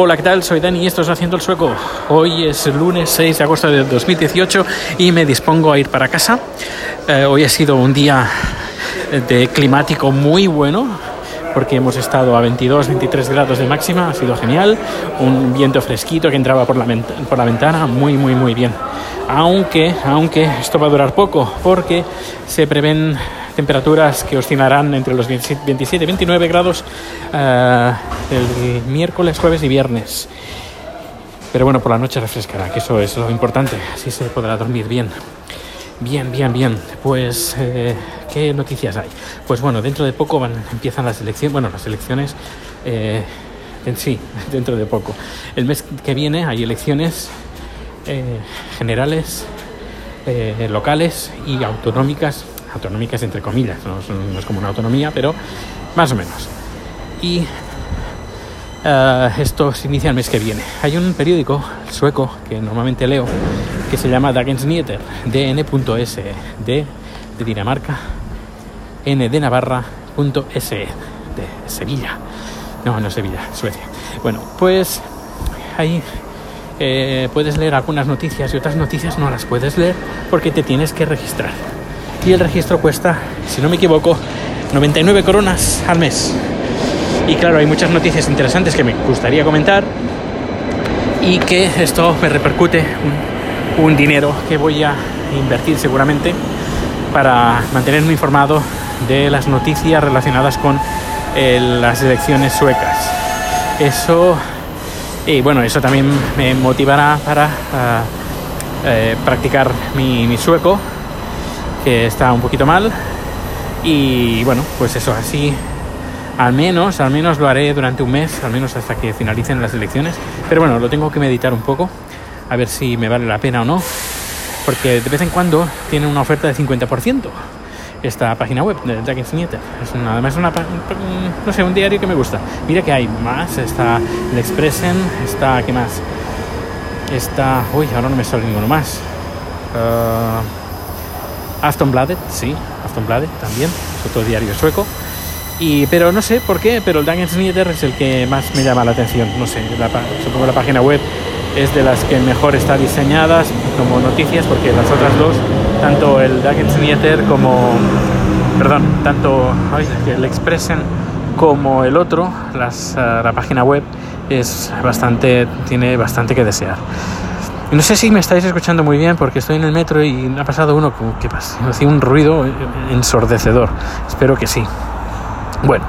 Hola, ¿qué tal? Soy Dani y esto es Haciendo el Sueco. Hoy es lunes 6 de agosto de 2018 y me dispongo a ir para casa. Eh, hoy ha sido un día de climático muy bueno porque hemos estado a 22, 23 grados de máxima, ha sido genial. Un viento fresquito que entraba por la, por la ventana, muy, muy, muy bien. Aunque, aunque esto va a durar poco porque se prevén temperaturas que oscilarán entre los 27 y 29 grados uh, el miércoles, jueves y viernes. Pero bueno, por la noche refrescará, que eso es lo importante, así se podrá dormir bien. Bien, bien, bien. Pues, eh, ¿qué noticias hay? Pues bueno, dentro de poco van, empiezan las elecciones, bueno, las elecciones, eh, en sí, dentro de poco. El mes que viene hay elecciones eh, generales, eh, locales y autonómicas autonómicas entre comillas, no, es como una autonomía, pero más o menos. Y uh, esto se inicia el mes que viene. Hay un periódico sueco que normalmente leo que se llama Dagens Nyheter, dn.s, D de Dinamarca, N de Navarra.se, de Sevilla. No, no Sevilla, Suecia. Bueno, pues ahí eh, puedes leer algunas noticias y otras noticias no las puedes leer porque te tienes que registrar y el registro cuesta, si no me equivoco, 99 coronas al mes. Y claro, hay muchas noticias interesantes que me gustaría comentar y que esto me repercute un, dinero que voy a invertir seguramente para mantenerme informado de las noticias relacionadas con eh, las elecciones suecas. Eso, y bueno, eso también me motivará para ah, eh, practicar mi sueco está un poquito mal. Y bueno, pues eso, así al menos, al menos lo haré durante un mes, al menos hasta que finalicen las elecciones. Pero bueno, lo tengo que meditar un poco, a ver si me vale la pena o no. Porque de vez en cuando tiene una oferta de 50% esta página web de Dragons Nieter. Es una, además una, no sé, un diario que me gusta. Mira que hay más, está el Expressen, está, ¿qué más? Está, uy, ahora no me sale ninguno más. Uh, Aston Bladet, sí, Aston Bladet también, es otro diario sueco. Y, pero no sé por qué, pero el Dagens Nyheter es el que más me llama la atención. No sé, la, supongo la página web es de las que mejor está diseñadas como noticias, porque las otras dos, tanto el Dagens Nyheter como, perdón, tanto el Expressen como el otro, uh, la página web es bastante, tiene bastante que desear. No sé si me estáis escuchando muy bien porque estoy en el metro y ha pasado uno como que hacía un ruido ensordecedor. Espero que sí. Bueno,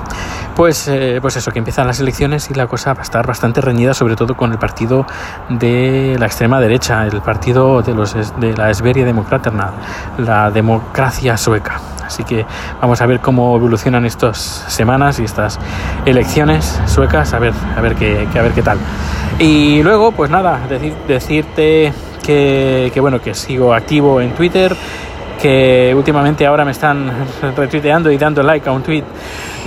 pues, eh, pues eso, que empiezan las elecciones y la cosa va a estar bastante reñida, sobre todo con el partido de la extrema derecha, el partido de, los, de la Esberia Demokraterna, la democracia sueca. Así que vamos a ver cómo evolucionan estas semanas y estas elecciones suecas, a ver, a ver qué, a ver qué tal. Y luego, pues nada, decirte que, que, bueno, que sigo activo en Twitter, que últimamente ahora me están retuiteando y dando like a un tweet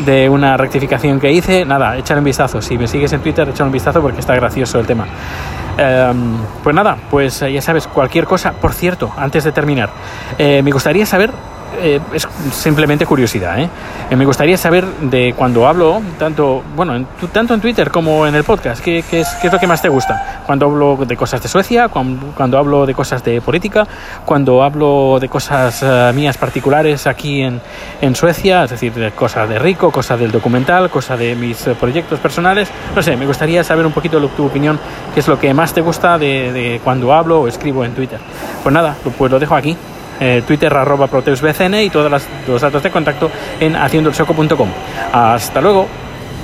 de una rectificación que hice. Nada, échale un vistazo. Si me sigues en Twitter, échale un vistazo porque está gracioso el tema. Em, pues nada, pues ya sabes, cualquier cosa. Por cierto, antes de terminar, eh, me gustaría saber eh, es simplemente curiosidad. ¿eh? ¿eh? me gustaría saber de cuando hablo, tanto, bueno, en, tanto en Twitter como en el podcast, ¿qué, qué, es, ¿qué, es, lo que más te gusta? Cuando hablo de cosas de Suecia, cuando, cuando hablo de cosas de política, cuando hablo de cosas uh, mías particulares aquí en, en, Suecia, es decir, de cosas de Rico, cosas del documental, cosas de mis uh, proyectos personales. No sé, me gustaría saber un poquito tu opinión, qué es lo que más te gusta de, de cuando hablo o escribo en Twitter. Pues nada, pues lo dejo aquí. Eh, Twitter arroba proteusbcn y todos los datos de contacto en haciendoelsoco.com. Hasta luego.